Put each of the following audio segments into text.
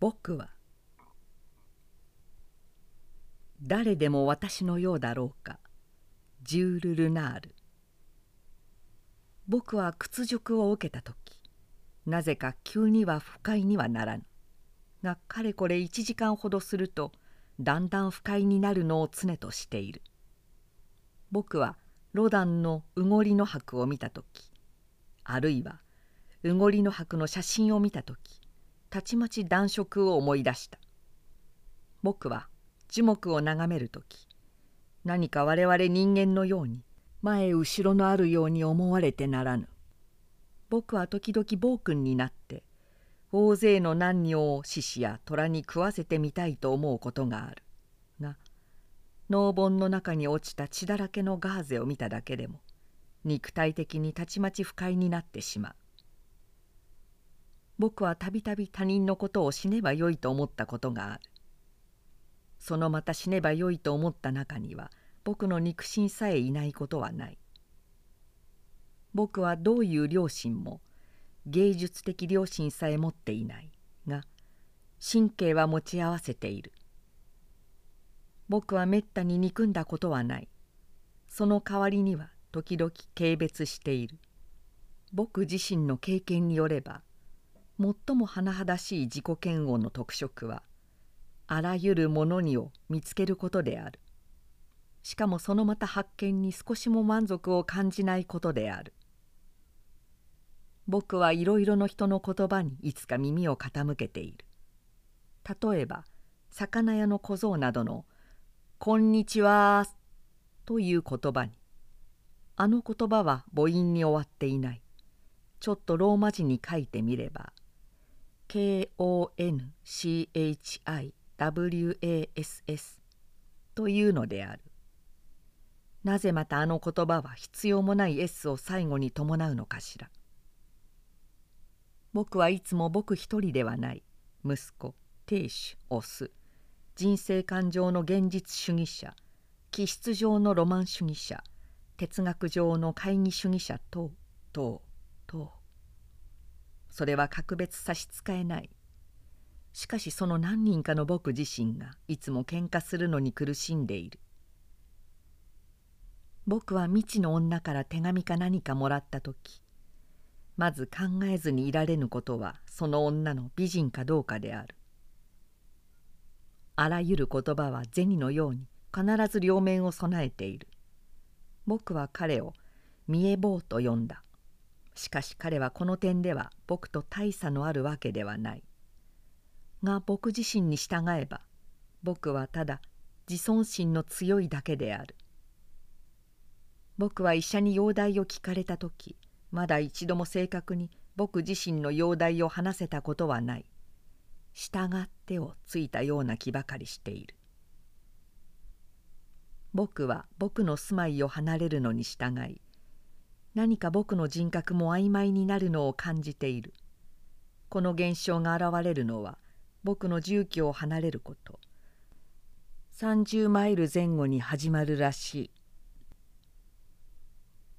僕は誰でも私のようだろうか。ジュール・ルナール。僕は屈辱を受けた時なぜか急には不快にはならぬ。がかれこれ1時間ほどするとだんだん不快になるのを常としている。僕はロダンの「うごりの箔」を見た時あるいはうごりの箔の写真を見た時たちまち暖色を思い出した。僕は樹木を眺める時何か我々人間のように前後ろのあるように思われてならぬ。僕は時々暴君になって大勢の男女を獅子や虎に食わせてみたいと思うことがある。が農盆の中に落ちた血だらけのガーゼを見ただけでも肉体的にたちまち不快になってしまう。僕はたびたび他人のことを死ねばよいと思ったことがある。そのまた死ねばよいと思った中には僕の肉親さえいないことはない。僕はどういう良心も芸術的良心さえ持っていないが神経は持ち合わせている。僕はめったに憎んだことはない。その代わりには時々軽蔑している。僕自身の経験によれば最も甚だしい自己嫌悪の特色はあらゆるものにを見つけることである。しかもそのまた発見に少しも満足を感じないことである。僕はいろいろの人の言葉にいつか耳を傾けている。例えば魚屋の小僧などの「こんにちは」という言葉にあの言葉は母音に終わっていない。ちょっとローマ字に書いてみれば KONCHI WASS というのである。なぜまたあの言葉は必要もない S を最後に伴うのかしら。僕はいつも僕一人ではない息子亭主オス人生感情の現実主義者気質上のロマン主義者哲学上の懐疑主義者等等等。それは格別差し支えない。しかしその何人かの僕自身がいつも喧嘩するのに苦しんでいる。僕は未知の女から手紙か何かもらった時まず考えずにいられぬことはその女の美人かどうかである。あらゆる言葉は銭のように必ず両面を備えている。僕は彼を見え坊と呼んだ。しかし彼はこの点では僕と大差のあるわけではない。が僕自身に従えば僕はただ自尊心の強いだけである。僕は医者に容体を聞かれた時まだ一度も正確に僕自身の容体を話せたことはない。従ってをついたような気ばかりしている。僕は僕の住まいを離れるのに従い何か僕の人格も曖昧になるのを感じている。この現象が現れるのは僕の住居を離れること。30マイル前後に始まるらしい。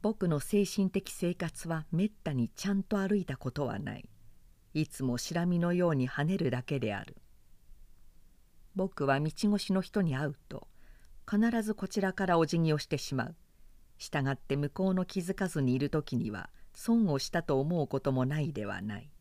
僕の精神的生活はめったにちゃんと歩いたことはない。いつもしらみのように跳ねるだけである。僕は道越しの人に会うと必ずこちらからお辞儀をしてしまう。従って向こうの気づかずにいる時には損をしたと思うこともないではない。